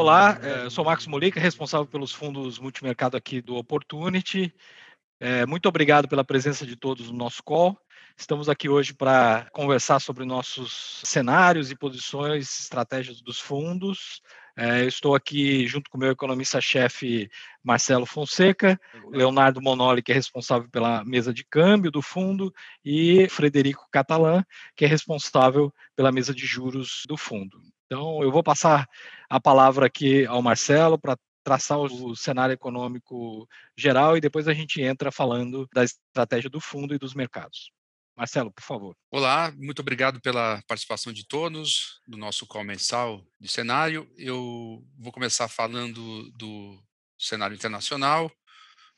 Olá, eh, eu sou Marcos Molica, responsável pelos fundos multimercado aqui do Opportunity. É, muito obrigado pela presença de todos no nosso call. Estamos aqui hoje para conversar sobre nossos cenários e posições, estratégias dos fundos. É, eu estou aqui junto com o meu economista-chefe Marcelo Fonseca, Leonardo Monoli, que é responsável pela mesa de câmbio do fundo, e Frederico Catalã, que é responsável pela mesa de juros do fundo. Então, eu vou passar a palavra aqui ao Marcelo para traçar o cenário econômico geral e depois a gente entra falando da estratégia do fundo e dos mercados. Marcelo, por favor. Olá, muito obrigado pela participação de todos no nosso call mensal de cenário. Eu vou começar falando do cenário internacional.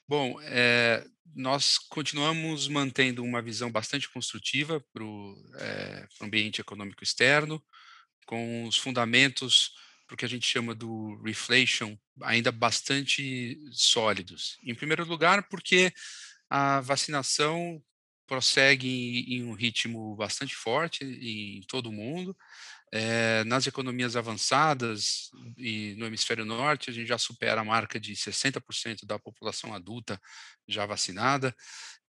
Bom, é, nós continuamos mantendo uma visão bastante construtiva para o é, ambiente econômico externo com os fundamentos para o que a gente chama do reflation ainda bastante sólidos. Em primeiro lugar, porque a vacinação prossegue em um ritmo bastante forte em todo o mundo. É, nas economias avançadas e no hemisfério norte, a gente já supera a marca de 60% da população adulta já vacinada.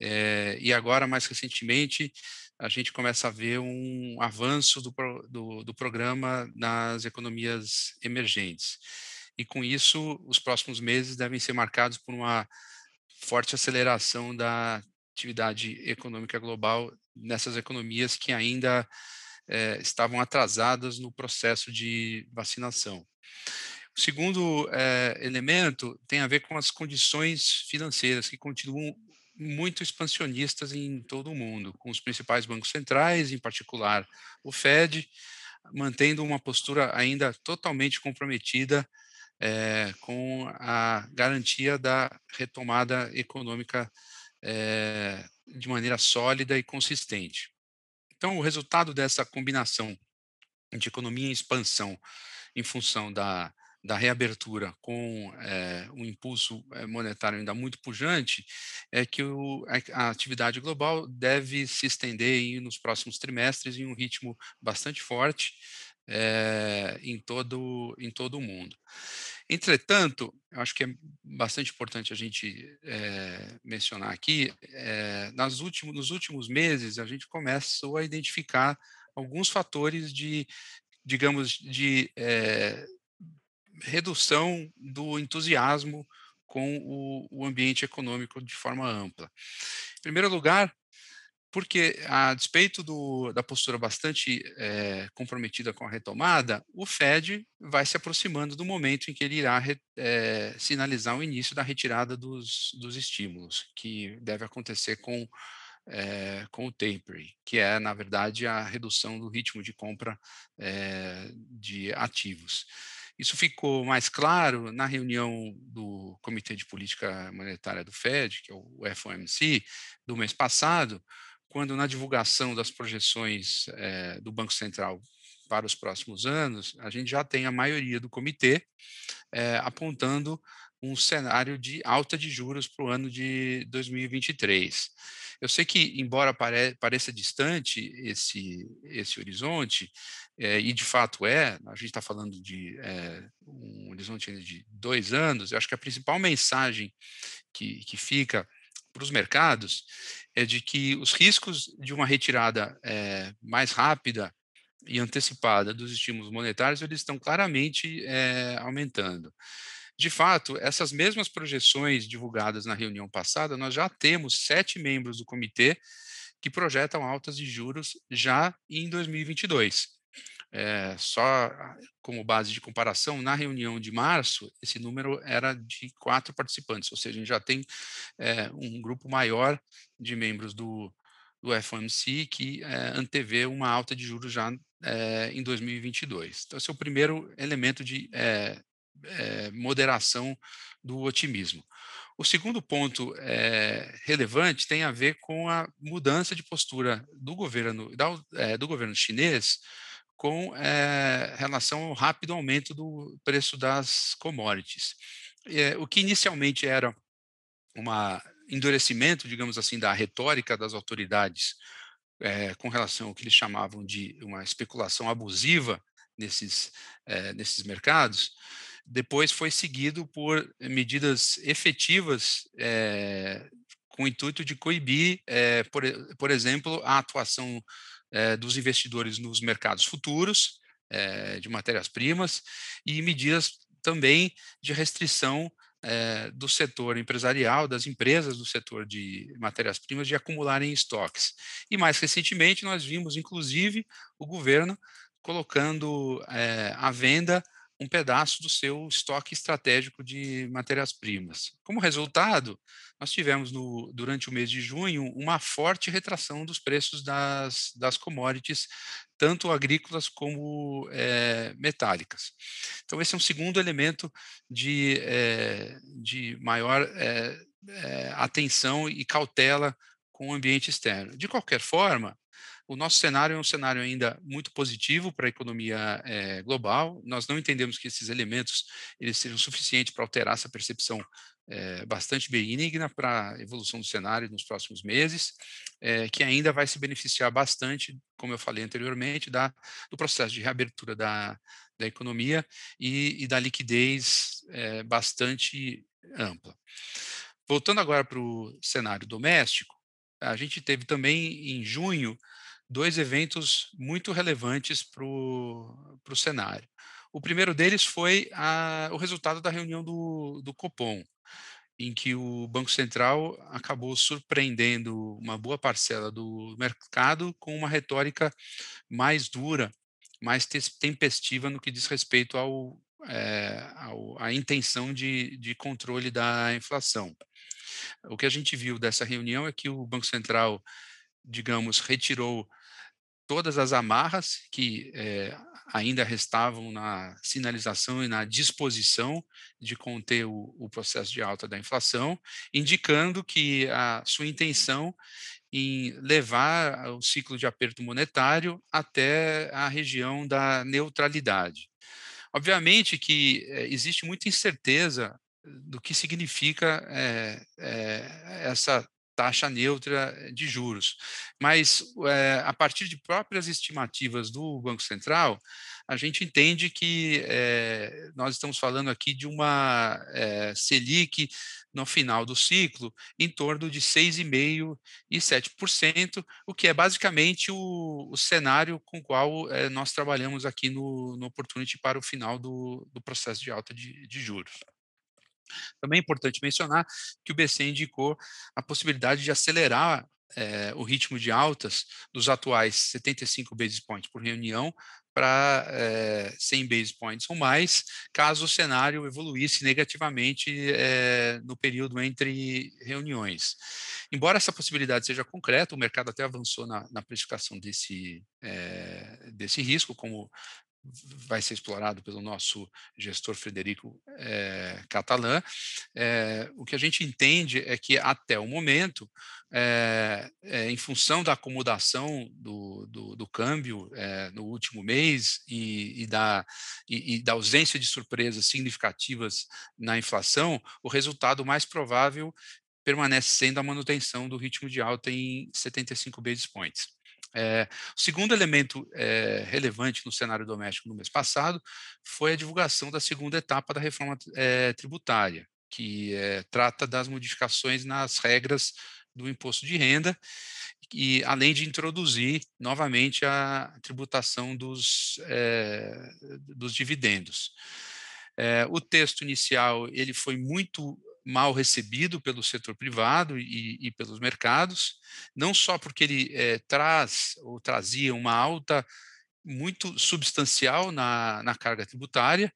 É, e agora, mais recentemente, a gente começa a ver um avanço do, do, do programa nas economias emergentes. E com isso, os próximos meses devem ser marcados por uma forte aceleração da atividade econômica global nessas economias que ainda é, estavam atrasadas no processo de vacinação. O segundo é, elemento tem a ver com as condições financeiras que continuam muito expansionistas em todo o mundo, com os principais bancos centrais, em particular o Fed, mantendo uma postura ainda totalmente comprometida é, com a garantia da retomada econômica é, de maneira sólida e consistente. Então, o resultado dessa combinação de economia em expansão em função da da reabertura com é, um impulso eh, monetário ainda muito pujante, é que o, a, a, atividade global deve se estender nos próximos trimestres em um ritmo bastante forte é, em, todo, em todo o mundo. Entretanto, acho que é bastante importante a gente é, mencionar aqui, nas últimos, nos últimos meses a gente começou a identificar alguns fatores de, digamos, de redução do entusiasmo com o, o ambiente econômico de forma ampla. Em primeiro lugar, porque, a despeito do, da postura bastante é, comprometida com a retomada, o Fed vai se aproximando do momento em que ele irá é, sinalizar o início da retirada dos, dos estímulos, que deve acontecer com, é, com o tapering, que é, na verdade, a redução do ritmo de compra de ativos. Isso ficou mais claro na reunião do Comitê de Política Monetária do Fed, que é o FOMC, do mês passado, quando na divulgação das projeções é, do Banco Central para os próximos anos, a gente já tem a maioria do comitê é, apontando um cenário de alta de juros para o ano de 2023. Eu sei que, embora pare, pareça distante esse, esse horizonte, é, e de fato é, a gente está falando de é, um horizonte de dois anos, eu acho que a principal mensagem que, que fica para os mercados é de que os riscos de uma retirada é, mais rápida e antecipada dos estímulos monetários eles estão claramente aumentando. De fato, essas mesmas projeções divulgadas na reunião passada, nós já temos sete membros do comitê que projetam altas de juros já em 2022. É, só como base de comparação, na reunião de março, esse número era de quatro participantes, ou seja, a gente já tem é, um grupo maior de membros do, do FOMC que é, antevê uma alta de juros já é, em 2022. Então, esse é o primeiro elemento de é, é, moderação do otimismo. O segundo ponto é, relevante tem a ver com a mudança de postura do governo, da, é, do governo chinês com é, relação ao rápido aumento do preço das commodities. o que inicialmente era um endurecimento, digamos assim, da retórica das autoridades com relação ao que eles chamavam de uma especulação abusiva nesses, nesses mercados, depois foi seguido por medidas efetivas é, com o intuito de coibir, é, por, por exemplo, a atuação é, dos investidores nos mercados futuros de matérias-primas e medidas também de restrição do setor empresarial, das empresas do setor de matérias-primas, de acumularem estoques. E mais recentemente, nós vimos, inclusive, o governo colocando à venda um pedaço do seu estoque estratégico de matérias-primas. Como resultado, nós tivemos no, durante o mês de junho uma forte retração dos preços das, das commodities, tanto agrícolas como é, metálicas. Então, esse é um segundo elemento de, é, de maior é, atenção e cautela com o ambiente externo. De qualquer forma, o nosso cenário é um cenário ainda muito positivo para a economia é, global. Nós não entendemos que esses elementos eles sejam suficientes para alterar essa percepção é, bastante benigna para a evolução do cenário nos próximos meses, é, que ainda vai se beneficiar bastante, como eu falei anteriormente, da, do processo de reabertura da, da economia e, e da liquidez bastante ampla. Voltando agora para o cenário doméstico, a gente teve também em junho dois eventos muito relevantes para o cenário. O primeiro deles foi a, o resultado da reunião do, do Copom, em que o Banco Central acabou surpreendendo uma boa parcela do mercado com uma retórica mais dura, mais tempestiva no que diz respeito ao, é, ao, à intenção de, de controle da inflação. O que a gente viu dessa reunião é que o Banco Central, digamos, retirou todas as amarras que é, ainda restavam na sinalização e na disposição de conter o, o, processo de alta da inflação, indicando que a sua intenção em levar o ciclo de aperto monetário até a região da neutralidade. Obviamente que é, existe muita incerteza do que significa é, essa taxa neutra de juros. Mas, é, a partir de próprias estimativas do Banco Central, a gente entende que é, nós estamos falando aqui de uma é, Selic no final do ciclo em torno de 6,5% e 7%, o que é basicamente o, o cenário com o qual nós trabalhamos aqui no, no Opportunity para o final do, do processo de alta de, de juros. Também é importante mencionar que o BC indicou a possibilidade de acelerar é, o ritmo de altas dos atuais 75 basis points por reunião para é, 100 basis points ou mais, caso o cenário evoluísse negativamente é, no período entre reuniões. Embora essa possibilidade seja concreta, o mercado até avançou na, na precificação desse, é, desse risco, como vai ser explorado pelo nosso gestor Frederico é, Catalã. É, o que a gente entende é que, até o momento, é, em função da acomodação do, do, do câmbio no último mês e, e, da, e, e da ausência de surpresas significativas na inflação, o resultado mais provável permanece sendo a manutenção do ritmo de alta em 75 basis points. É, o segundo elemento é, relevante no cenário doméstico no mês passado foi a divulgação da segunda etapa da reforma é, tributária, que trata das modificações nas regras do imposto de renda, e além de introduzir novamente a tributação dos, dos dividendos. o texto inicial ele foi muito mal recebido pelo setor privado e, e pelos mercados, não só porque ele é, traz ou trazia uma alta muito substancial na, na carga tributária,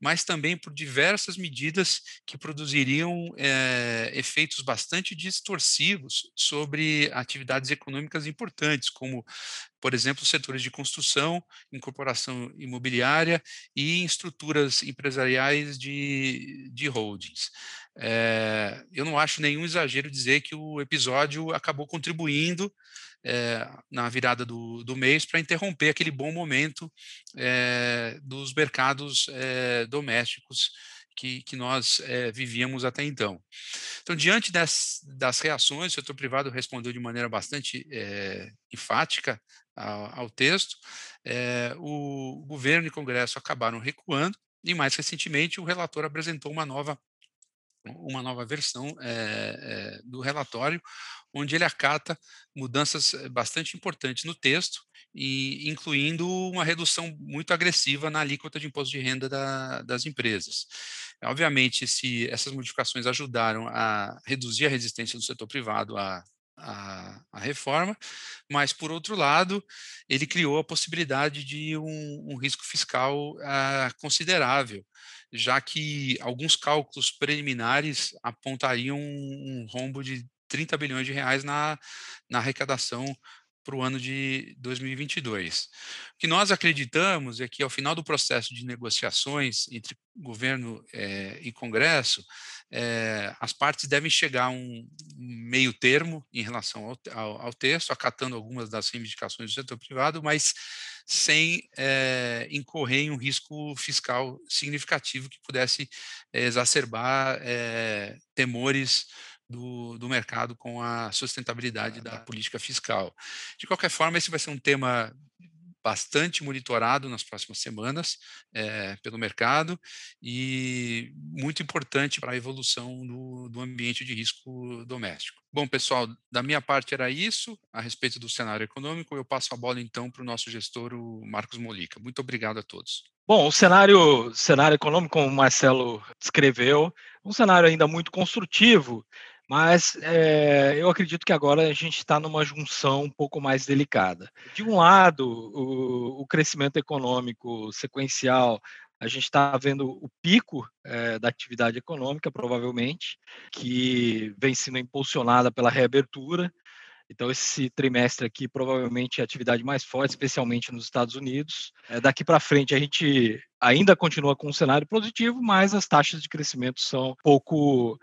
mas também por diversas medidas que produziriam é, efeitos bastante distorsivos sobre atividades econômicas importantes, como, por exemplo, setores de construção, incorporação imobiliária e estruturas empresariais de, de holdings. É, eu não acho nenhum exagero dizer que o episódio acabou contribuindo é, na virada do, do mês para interromper aquele bom momento é, dos mercados é, domésticos que, que nós vivíamos até então. Então, diante das, das reações, o setor privado respondeu de maneira bastante enfática ao, ao texto, o governo e o Congresso acabaram recuando, E mais recentemente, o relator apresentou uma nova uma nova versão é, é, do relatório, onde ele acata mudanças bastante importantes no texto, e incluindo uma redução muito agressiva na alíquota de imposto de renda da, das empresas. Obviamente, se essas modificações ajudaram a reduzir a resistência do setor privado à, à, à reforma, mas, por outro lado, ele criou a possibilidade de um, um risco fiscal uh, considerável, já que alguns cálculos preliminares apontariam um, rombo de 30 bilhões de reais na, na arrecadação para o ano de 2022. O que nós acreditamos é que, ao final do processo de negociações entre governo eh, e Congresso, eh, as partes devem chegar a um meio termo em relação ao, ao, ao, texto, acatando algumas das reivindicações do setor privado, mas sem eh, incorrer em um risco fiscal significativo que pudesse exacerbar temores do, do mercado com a sustentabilidade da política fiscal. De qualquer forma, esse vai ser um tema bastante monitorado nas próximas semanas é, pelo mercado e muito importante para a evolução do, do, ambiente de risco doméstico. Bom, pessoal, da minha parte era isso a respeito do cenário econômico. Eu passo a bola então para o nosso gestor, o Marcos Molica. Muito obrigado a todos. Bom, o cenário, cenário econômico, como o Marcelo descreveu, um cenário ainda muito construtivo, mas é, eu acredito que agora a gente está numa junção um pouco mais delicada. De um lado, o, o crescimento econômico sequencial, a gente está vendo o pico é, da atividade econômica, provavelmente, que vem sendo impulsionada pela reabertura. Então, esse trimestre aqui provavelmente é a atividade mais forte, especialmente nos Estados Unidos. É, daqui para frente, a gente ainda continua com um cenário positivo, mas as taxas de crescimento são pouco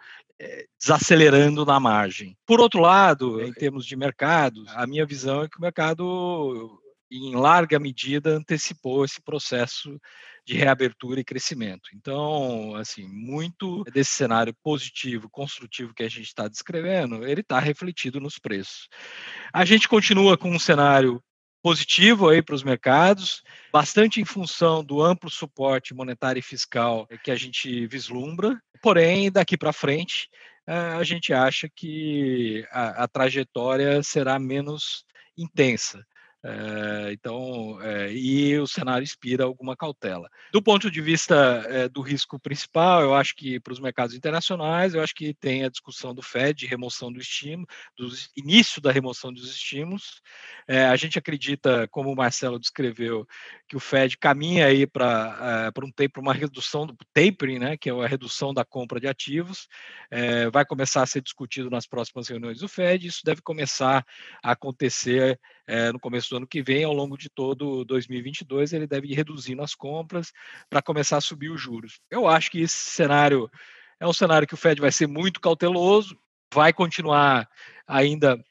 desacelerando na margem. Por outro lado, em termos de mercados, a minha visão é que o mercado, em larga medida, antecipou esse processo de reabertura e crescimento. Então, assim, muito desse cenário positivo, construtivo que a gente está descrevendo, ele está refletido nos preços. A gente continua com um cenário positivo aí para os mercados, bastante em função do amplo suporte monetário e fiscal que a gente vislumbra. Porém, daqui para frente, eh, a gente acha que a, a trajetória será menos intensa. É, então, é, e o cenário inspira alguma cautela. Do ponto de vista é, do risco principal, eu acho que para os mercados internacionais, eu acho que tem a discussão do Fed de remoção do estímulo, do início da remoção dos estímulos. a gente acredita, como o Marcelo descreveu, que o Fed caminha aí para um tempo uma redução do tapering, né, que é a redução da compra de ativos, vai começar a ser discutido nas próximas reuniões do Fed. Isso deve começar a acontecer é, no começo do ano que vem, ao longo de todo 2022, ele deve ir reduzindo as compras para começar a subir os juros. Eu acho que esse cenário é um cenário que o Fed vai ser muito cauteloso, vai continuar ainda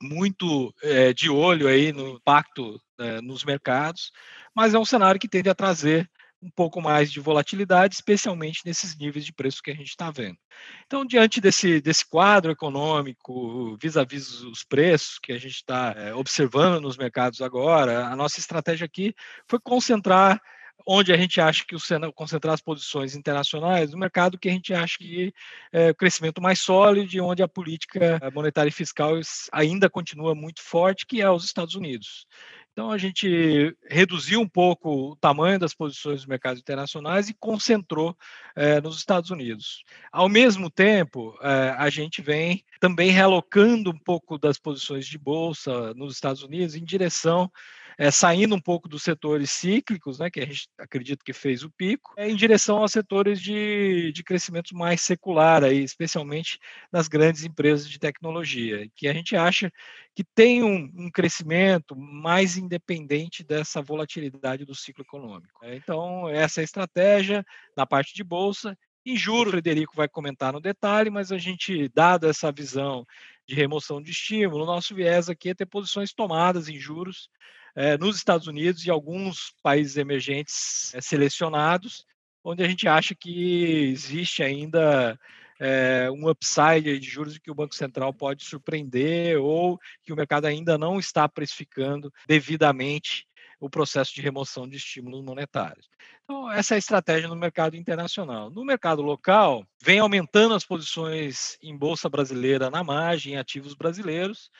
muito é, de olho aí no impacto é, nos mercados, mas é um cenário que tende a trazer um pouco mais de volatilidade, especialmente nesses níveis de preço que a gente está vendo. Então, diante desse, desse quadro econômico, vis-à-vis -vis os preços que a gente está é, observando nos mercados agora, a nossa estratégia aqui foi concentrar onde a gente acha que o Senado concentrar as posições internacionais no mercado que a gente acha que é o crescimento mais sólido e onde a política monetária e fiscal ainda continua muito forte, que é os Estados Unidos. Então, a gente reduziu um pouco o tamanho das posições dos mercados internacionais e concentrou eh, nos Estados Unidos. Ao mesmo tempo, eh, a gente vem também realocando um pouco das posições de bolsa nos Estados Unidos em direção é, saindo um pouco dos setores cíclicos, né, que a gente acredita que fez o pico, é, em direção aos setores de, de crescimento mais secular, aí, especialmente nas grandes empresas de tecnologia, que a gente acha que tem um, um crescimento mais independente dessa volatilidade do ciclo econômico. É, então, essa é a estratégia na parte de bolsa. Em juros, o Frederico vai comentar no detalhe, mas a gente, dado essa visão de remoção de estímulo, o nosso viés aqui é ter posições tomadas em juros é, nos Estados Unidos e alguns países emergentes é, selecionados, onde a gente acha que existe ainda é, um upside de juros que o Banco Central pode surpreender ou que o mercado ainda não está precificando devidamente o processo de remoção de estímulos monetários. Então, essa é a estratégia no mercado internacional. No mercado local, vem aumentando as posições em bolsa brasileira na margem, em ativos brasileiros,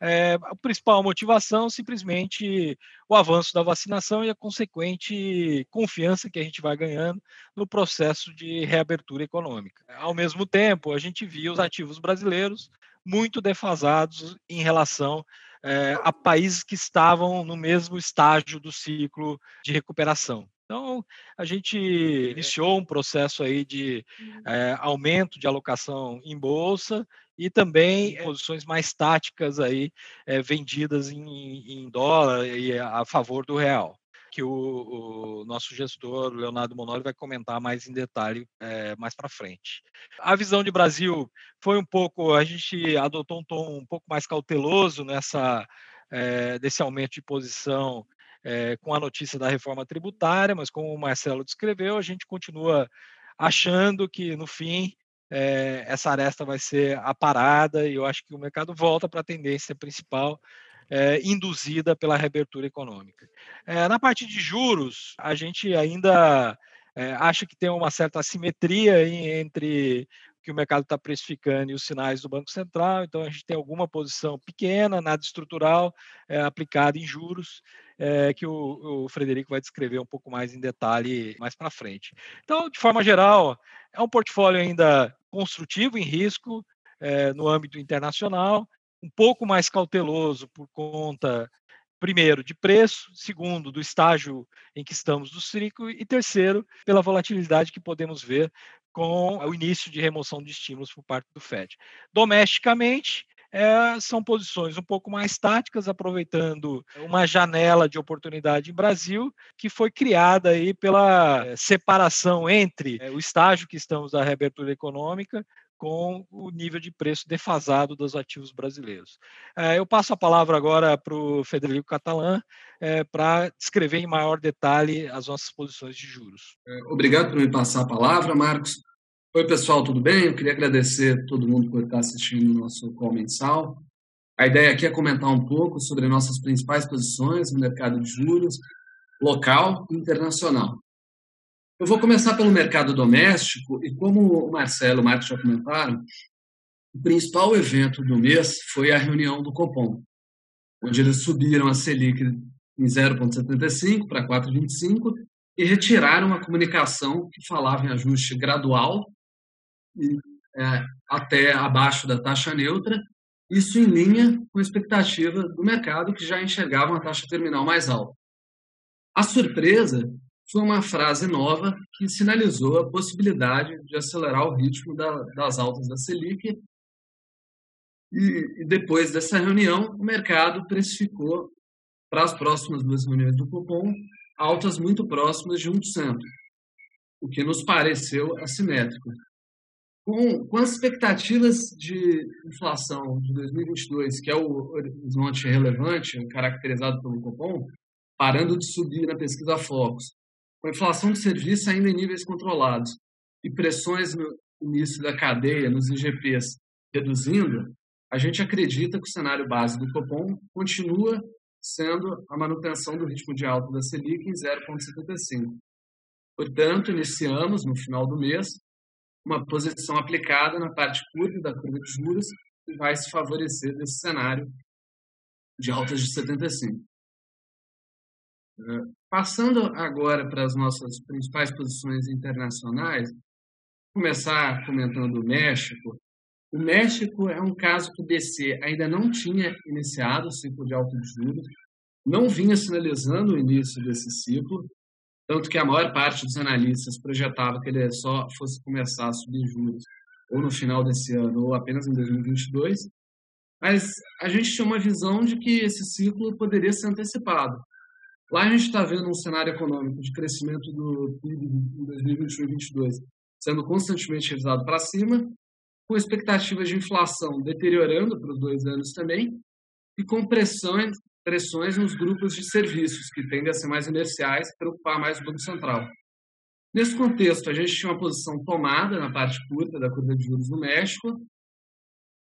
é, a principal motivação simplesmente o avanço da vacinação e a consequente confiança que a gente vai ganhando no processo de reabertura econômica. Ao mesmo tempo, a gente via os ativos brasileiros muito defasados em relação é, a países que estavam no mesmo estágio do ciclo de recuperação. Então, a gente iniciou um processo aí de é, aumento de alocação em bolsa e também posições mais táticas aí é, vendidas em, em, dólar e a favor do real, que o, o nosso gestor Leonardo Monoli vai comentar mais em detalhe é, mais para frente. A visão de Brasil foi um pouco, a gente adotou um tom um pouco mais cauteloso nessa é, desse aumento de posição é, com a notícia da reforma tributária, mas como o Marcelo descreveu, a gente continua achando que no fim é, essa aresta vai ser aparada e eu acho que o mercado volta para a tendência principal é, induzida pela reabertura econômica. É, na parte de juros, a gente ainda acha que tem uma certa assimetria entre o que o mercado está precificando e os sinais do Banco Central, então a gente tem alguma posição pequena, nada estrutural, aplicada em juros, que o, o Frederico vai descrever um pouco mais em detalhe mais para frente. Então, de forma geral, é um portfólio ainda construtivo em risco é, no âmbito internacional, um pouco mais cauteloso por conta, primeiro, de preço, segundo, do estágio em que estamos do ciclo, e terceiro, pela volatilidade que podemos ver com o início de remoção de estímulos por parte do FED. Domesticamente, é, são posições um pouco mais táticas, aproveitando uma janela de oportunidade em Brasil, que foi criada aí pela eh, separação entre é, o estágio que estamos da reabertura econômica com o nível de preço defasado dos ativos brasileiros. É, eu passo a palavra agora para o Federico Catalã para descrever em maior detalhe as nossas posições de juros. Obrigado por me passar a palavra, Marcos. Oi, pessoal, tudo bem? Eu queria agradecer a todo mundo por estar assistindo o nosso call mensal. A ideia aqui é comentar um pouco sobre nossas principais posições no mercado de juros, local e internacional. Eu vou começar pelo mercado doméstico e como o Marcelo e o Marcos já comentaram, o principal evento do mês foi a reunião do Copom, onde eles subiram a Selic em 0,75 para 4,25 e retiraram a comunicação que falava em ajuste gradual é, até abaixo da taxa neutra, isso em linha com a expectativa do mercado, que já enxergava uma taxa terminal mais alta. A surpresa foi uma frase nova que sinalizou a possibilidade de acelerar o ritmo da, das altas da Selic. E, e, depois dessa reunião, o mercado precificou para as próximas duas reuniões do Copom altas muito próximas de 1%, o que nos pareceu assimétrico com, com as expectativas de inflação de 2022, que é o horizonte relevante, caracterizado pelo Copom, parando de subir na pesquisa Focus, com a inflação de serviço ainda em níveis controlados e pressões no início da cadeia, nos IGPs, reduzindo, a gente acredita que o cenário base do Copom continua sendo a manutenção do ritmo de alta da Selic em 0,75. Portanto, iniciamos, no final do mês, uma posição aplicada na parte curta da curva de juros que vai se favorecer desse cenário de altas de 75. Passando agora para as nossas principais posições internacionais, começar comentando o México. O México é um caso que o BC ainda não tinha iniciado o ciclo de alta de juros, não vinha sinalizando o início desse ciclo, tanto que a maior parte dos analistas projetava que ele só fosse começar a subir juros ou no final desse ano ou apenas em 2022. Mas a gente tinha uma visão de que esse ciclo poderia ser antecipado. Lá a gente está vendo um cenário econômico de crescimento do PIB em 2021 e 2022 sendo constantemente revisado para cima, com expectativas de inflação deteriorando para os dois anos também, e com pressões pressões nos grupos de serviços, que tendem a ser mais inerciais preocupar mais o Banco Central. Nesse contexto, a gente tinha uma posição tomada na parte curta da curva de juros no México,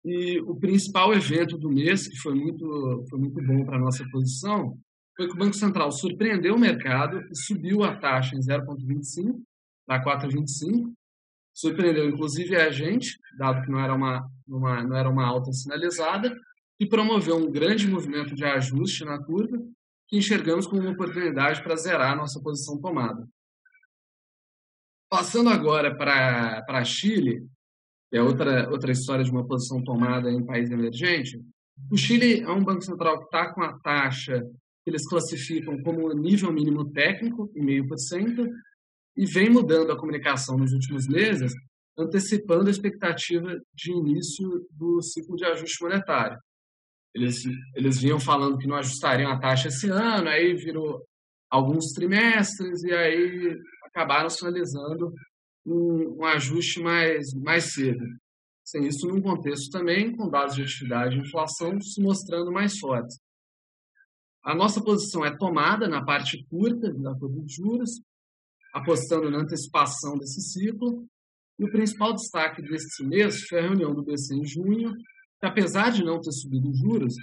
e o principal evento do mês, que foi muito, foi muito bom para a nossa posição, foi que o Banco Central surpreendeu o mercado e subiu a taxa em 0,25 para 4,25. Surpreendeu inclusive a gente, dado que não era uma, uma, não era uma alta sinalizada, e promoveu um grande movimento de ajuste na curva que enxergamos como uma oportunidade para zerar nossa posição tomada. Passando agora para Chile, que é outra, outra história de uma posição tomada em país emergente, o Chile é um banco central que está com a taxa que eles classificam como nível mínimo técnico, em meio por cento, e vem mudando a comunicação nos últimos meses, antecipando a expectativa de início do ciclo de ajuste monetário. Eles, eles vinham falando que não ajustariam a taxa esse ano, aí virou alguns trimestres, e aí acabaram sinalizando um, um ajuste mais, mais cedo. Sem isso, num contexto também com dados de atividade e inflação se mostrando mais fortes. A nossa posição é tomada na parte curta da curva de juros, apostando na antecipação desse ciclo. E o principal destaque deste mês foi a reunião do BC em junho, apesar de não ter subido juros,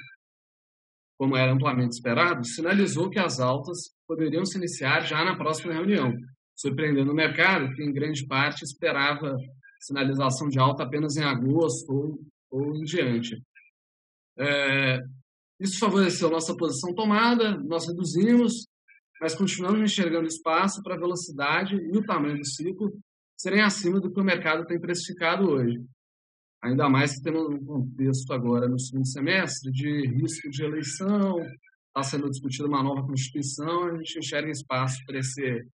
como era amplamente esperado, sinalizou que as altas poderiam se iniciar já na próxima reunião, surpreendendo o mercado, que em grande parte esperava sinalização de alta apenas em agosto ou, ou em diante. É, isso favoreceu nossa posição tomada, nós reduzimos, mas continuamos enxergando espaço para a velocidade e o tamanho do ciclo serem acima do que o mercado tem precificado hoje. Ainda mais que temos um contexto agora no segundo semestre de risco de eleição, está sendo discutida uma nova Constituição, a gente enxerga espaço para esse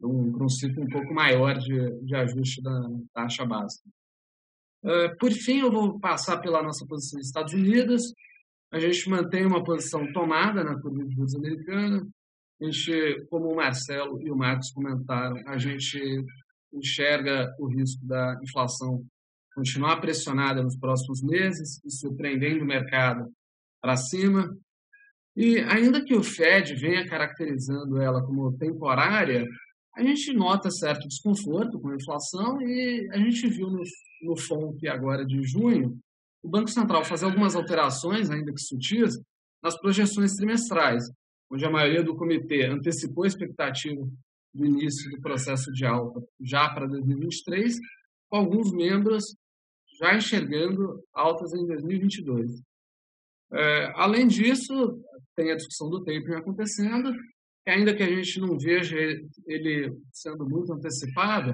um, um ciclo um pouco maior de, de ajuste da taxa básica. Uh, por fim, eu vou passar pela nossa posição nos Estados Unidos. A gente mantém uma posição tomada na curva de juros americana. A gente, como o Marcelo e o Marcos comentaram, a gente enxerga o risco da inflação continuar pressionada nos próximos meses e surpreendendo o mercado para cima. E ainda que o Fed venha caracterizando ela como temporária, a gente nota certo desconforto com a inflação e a gente viu no, no FONC agora de junho o Banco Central fazer algumas alterações, ainda que sutis, nas projeções trimestrais, onde a maioria do comitê antecipou a expectativa do início do processo de alta já para 2023, com alguns membros já enxergando altas em 2022. É, além disso, tem a discussão do tapering acontecendo, que ainda que a gente não veja ele sendo muito antecipado,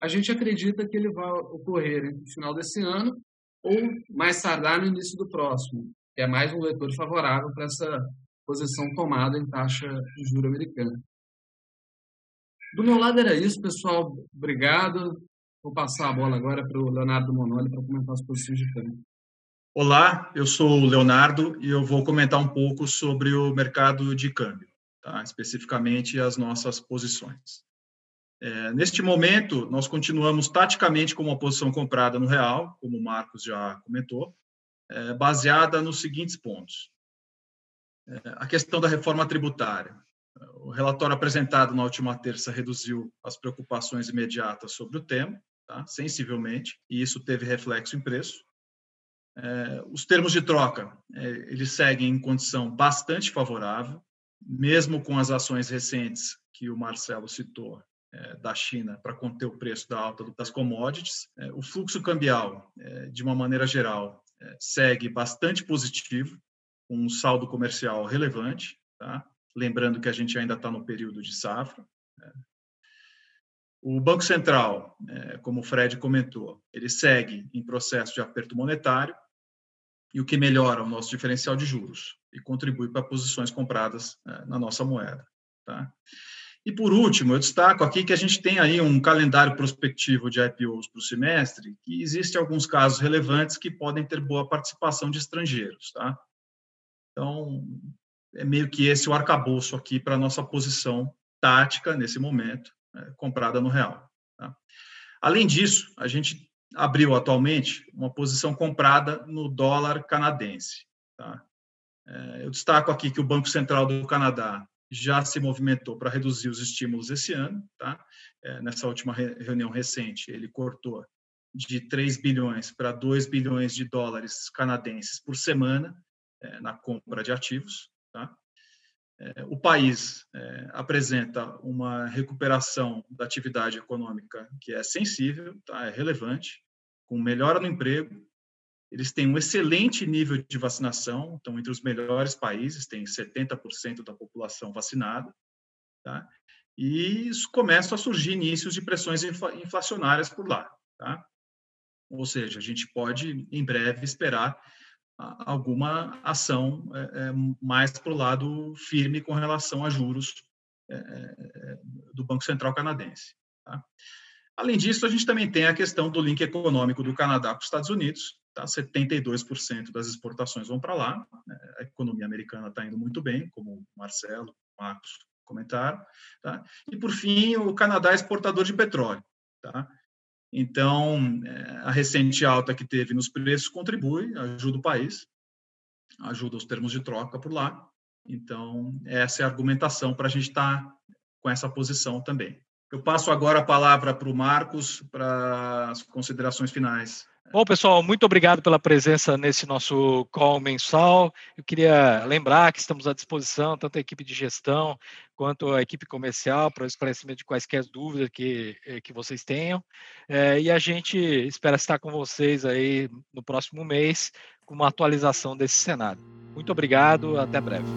a gente acredita que ele vai ocorrer no final desse ano ou mais tardar no início do próximo, que é mais um vetor favorável para essa posição tomada em taxa de juro americana. Do meu lado era isso, pessoal. Obrigado. Vou passar a bola agora para o Leonardo Monoli para comentar as posições de câmbio. Olá, eu sou o Leonardo e eu vou comentar um pouco sobre o mercado de câmbio, tá? especificamente as nossas posições. É, neste momento, nós continuamos taticamente com uma posição comprada no real, como o Marcos já comentou, é, baseada nos seguintes pontos. É, a questão da reforma tributária. O relatório apresentado na última terça reduziu as preocupações imediatas sobre o tema, tá? sensivelmente, e isso teve reflexo em preço. É, os termos de troca, é, eles seguem em condição bastante favorável, mesmo com as ações recentes que o Marcelo citou é, da China para conter o preço da alta das commodities. É, o fluxo cambial, é, de uma maneira geral, é, segue bastante positivo, com um saldo comercial relevante, tá? lembrando que a gente ainda está no período de safra. O Banco Central, é, como o Fred comentou, ele segue em processo de aperto monetário, e o que melhora o nosso diferencial de juros e contribui para posições compradas é, na nossa moeda. Tá? E por último, eu destaco aqui que a gente tem aí um calendário prospectivo de IPOs para o semestre, que existe alguns casos relevantes que podem ter boa participação de estrangeiros. Tá? Então, é meio que esse o arcabouço aqui para a nossa posição tática nesse momento comprada no real. Tá? Além disso, a gente abriu atualmente uma posição comprada no dólar canadense. Tá? É, eu destaco aqui que o Banco Central do Canadá já se movimentou para reduzir os estímulos esse ano. Tá? É, nessa última reunião recente, ele cortou de 3 bilhões para 2 bilhões de dólares canadenses por semana é, na compra de ativos. Tá? É, o país é, apresenta uma recuperação da atividade econômica que é sensível, tá? é relevante, com melhora no emprego. Eles têm um excelente nível de vacinação, estão entre os melhores países, tem 70% da população vacinada. Tá? E isso começa a surgir inícios de pressões inflacionárias por lá. Tá? Ou seja, a gente pode, em breve, esperar alguma ação é, é, mais para o lado firme com relação a juros é, do Banco Central canadense. Tá? Além disso, a gente também tem a questão do link econômico do Canadá com os Estados Unidos. Tá? 72% das exportações vão para lá. Né? A economia americana está indo muito bem, como o Marcelo, o Marcos comentaram. Tá? E, por fim, o Canadá é exportador de petróleo. Tá? Então, é, a recente alta que teve nos preços contribui, ajuda o país, ajuda os termos de troca por lá. Então, essa é a argumentação para a gente estar tá com essa posição também. Eu passo agora a palavra para o Marcos para as considerações finais. Bom, pessoal, muito obrigado pela presença nesse nosso call mensal. Eu queria lembrar que estamos à disposição, tanto a equipe de gestão quanto a equipe comercial, para o esclarecimento de quaisquer dúvidas que, eh, que vocês tenham. É, e a gente espera estar com vocês aí no próximo mês com uma atualização desse cenário. Muito obrigado, até breve.